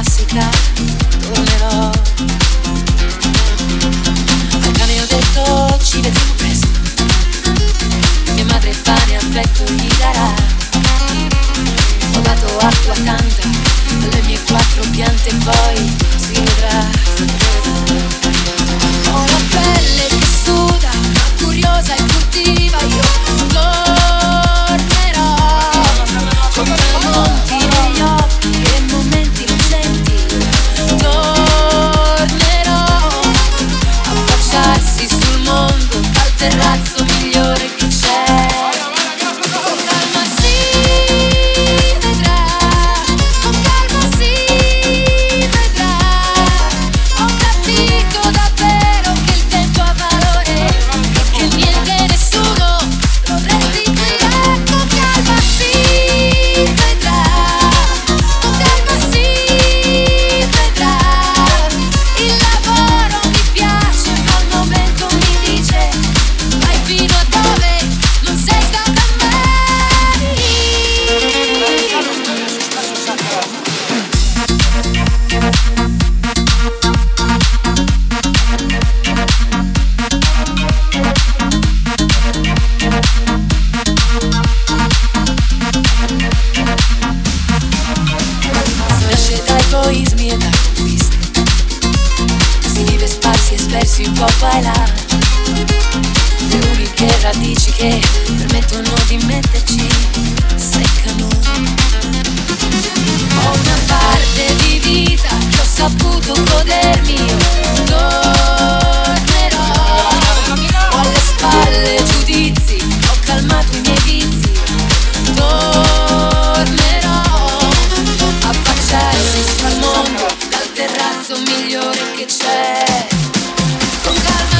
classica tornerò. Al cane ho detto ci vedremo presto. Mia madre il pane affetto gli darà. Ho dato acqua tanta alle mie quattro piante e poi si vedrà. un po' può bailar Fiori Uniche radici che permettono di metterci seccano Ho una parte di vita che ho saputo godermi. Tornerò Ho alle spalle giudizi, ho calmato i miei vizi. Tornerò a facciarsi sul mondo dal terrazzo migliore che c'è. You got